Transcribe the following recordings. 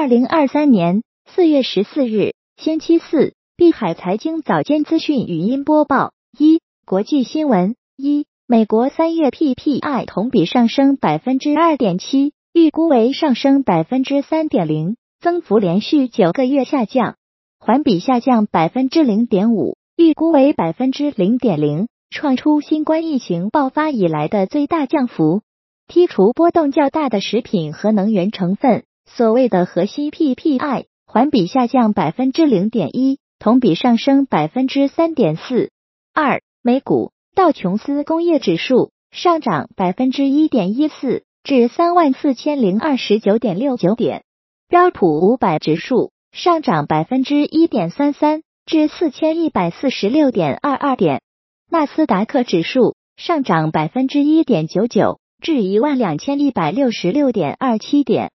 二零二三年四月十四日，星期四，碧海财经早间资讯语音播报：一、国际新闻：一、美国三月 PPI 同比上升百分之二点七，预估为上升百分之三点零，增幅连续九个月下降，环比下降百分之零点五，预估为百分之零点零，创出新冠疫情爆发以来的最大降幅。剔除波动较大的食品和能源成分。所谓的核心 PPI 环比下降百分之零点一，同比上升百分之三点四。二、美股道琼斯工业指数上涨百分之一点一四，至三万四千零二十九点六九点；标普五百指数上涨百分之一点三三，至四千一百四十六点二二点；纳斯达克指数上涨百分之一点九九，至一万两千一百六十六点二七点。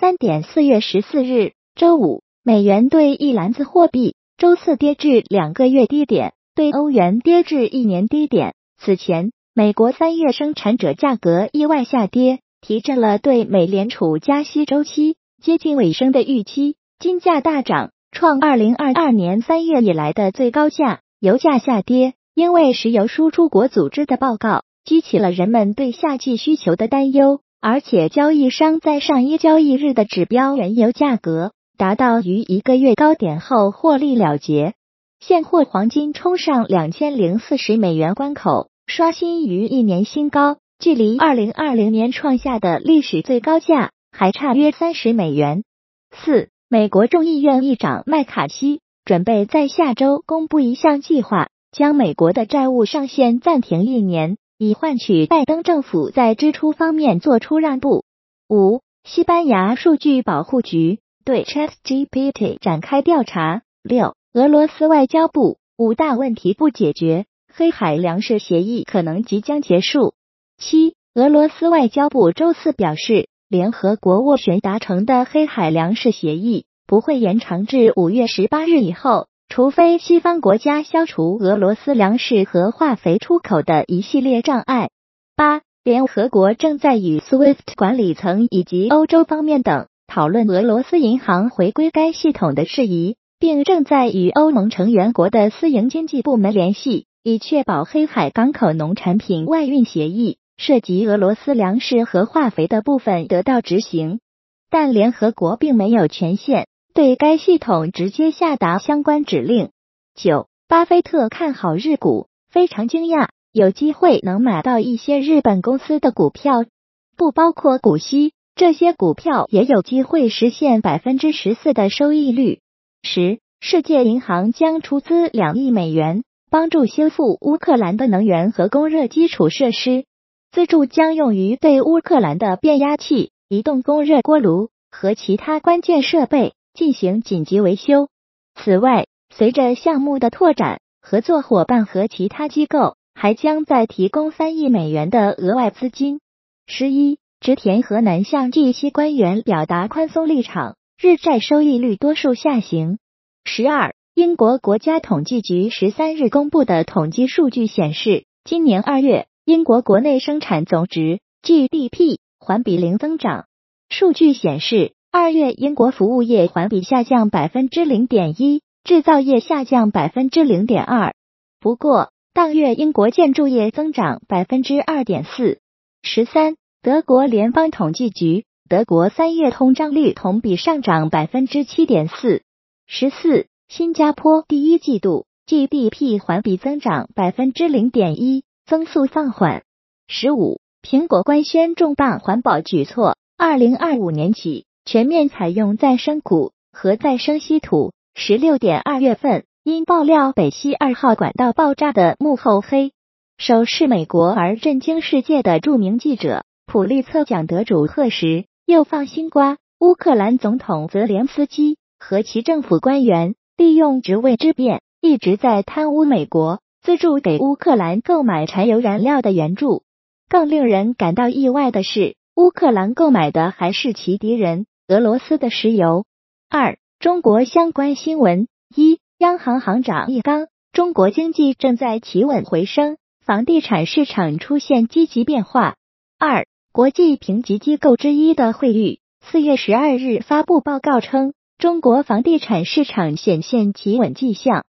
三点四月十四日，周五，美元兑一篮子货币周四跌至两个月低点，对欧元跌至一年低点。此前，美国三月生产者价格意外下跌，提振了对美联储加息周期接近尾声的预期。金价大涨，创二零二二年三月以来的最高价。油价下跌，因为石油输出国组织的报告激起了人们对夏季需求的担忧。而且，交易商在上一交易日的指标原油价格达到于一个月高点后获利了结。现货黄金冲上两千零四十美元关口，刷新于一年新高，距离二零二零年创下的历史最高价还差约三十美元。四，美国众议院议长麦卡锡准备在下周公布一项计划，将美国的债务上限暂停一年。以换取拜登政府在支出方面做出让步。五、西班牙数据保护局对 ChatGPT 展开调查。六、俄罗斯外交部五大问题不解决，黑海粮食协议可能即将结束。七、俄罗斯外交部周四表示，联合国斡旋达成的黑海粮食协议不会延长至五月十八日以后。除非西方国家消除俄罗斯粮食和化肥出口的一系列障碍。八，联合国正在与 SWIFT 管理层以及欧洲方面等讨论俄罗斯银行回归该系统的事宜，并正在与欧盟成员国的私营经济部门联系，以确保黑海港口农产品外运协议涉及俄罗斯粮食和化肥的部分得到执行。但联合国并没有权限。对该系统直接下达相关指令。九，巴菲特看好日股，非常惊讶，有机会能买到一些日本公司的股票，不包括股息，这些股票也有机会实现百分之十四的收益率。十，世界银行将出资两亿美元，帮助修复乌克兰的能源和供热基础设施，资助将用于对乌克兰的变压器、移动供热锅炉和其他关键设备。进行紧急维修。此外，随着项目的拓展，合作伙伴和其他机构还将再提供三亿美元的额外资金。十一，植田和南向 G 息官员表达宽松立场，日债收益率多数下行。十二，英国国家统计局十三日公布的统计数据显示，今年二月英国国内生产总值 GDP 环比零增长。数据显示。二月，英国服务业环比下降百分之零点一，制造业下降百分之零点二。不过，当月英国建筑业增长百分之二点四。十三，德国联邦统计局，德国三月通胀率同比上涨百分之七点四。十四，新加坡第一季度 GDP 环比增长百分之零点一，增速放缓。十五，苹果官宣重磅环保举措，二零二五年起。全面采用再生钴和再生稀土。十六点二月份，因爆料北溪二号管道爆炸的幕后黑手是美国而震惊世界的著名记者普利策奖得主赫什，又放新瓜。乌克兰总统泽连斯基和其政府官员利用职位之便，一直在贪污美国资助给乌克兰购买柴油燃料的援助。更令人感到意外的是，乌克兰购买的还是其敌人。俄罗斯的石油。二、中国相关新闻：一、央行行长易纲，中国经济正在企稳回升，房地产市场出现积极变化。二、国际评级机构之一的惠誉四月十二日发布报告称，中国房地产市场显现企稳迹象。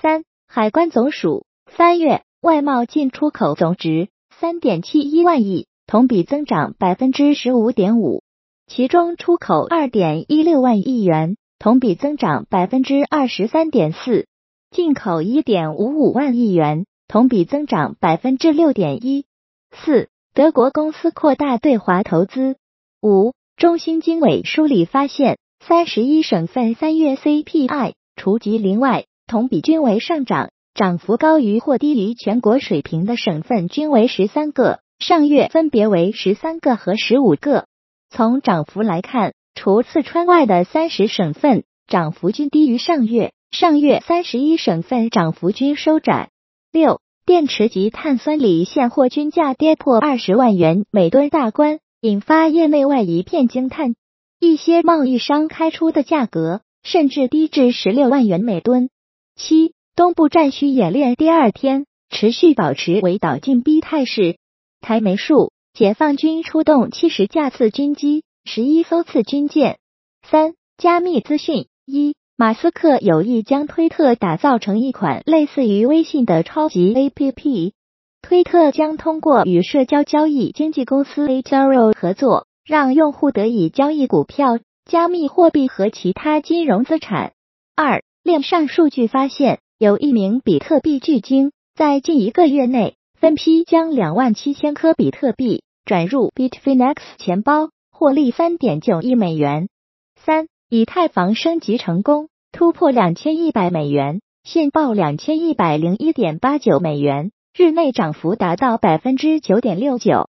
三、海关总署三月外贸进出口总值三点七一万亿，同比增长百分之十五点五，其中出口二点一六万亿元，同比增长百分之二十三点四，进口一点五五万亿元，同比增长百分之六点一。四、德国公司扩大对华投资。五。中新经纬梳理发现，三十一省份三月 CPI 除吉林外，同比均为上涨，涨幅高于或低于全国水平的省份均为十三个，上月分别为十三个和十五个。从涨幅来看，除四川外的三十省份涨幅均低于上月，上月三十一省份涨幅均收窄。六，电池及碳酸锂现货均价跌破二十万元每吨大关。引发业内外一片惊叹，一些贸易商开出的价格甚至低至十六万元每吨。七，东部战区演练第二天持续保持围岛进逼态势。台媒数，解放军出动七十架次军机，十一艘次军舰。三，加密资讯一，马斯克有意将推特打造成一款类似于微信的超级 APP。推特将通过与社交交易经纪公司 Ethereum 合作，让用户得以交易股票、加密货币和其他金融资产。二，链上数据发现，有一名比特币巨鲸在近一个月内分批将两万七千颗比特币转入 Bitfinex 钱包，获利三点九亿美元。三，以太坊升级成功，突破两千一百美元，现报两千一百零一点八九美元。日内涨幅达到百分之九点六九。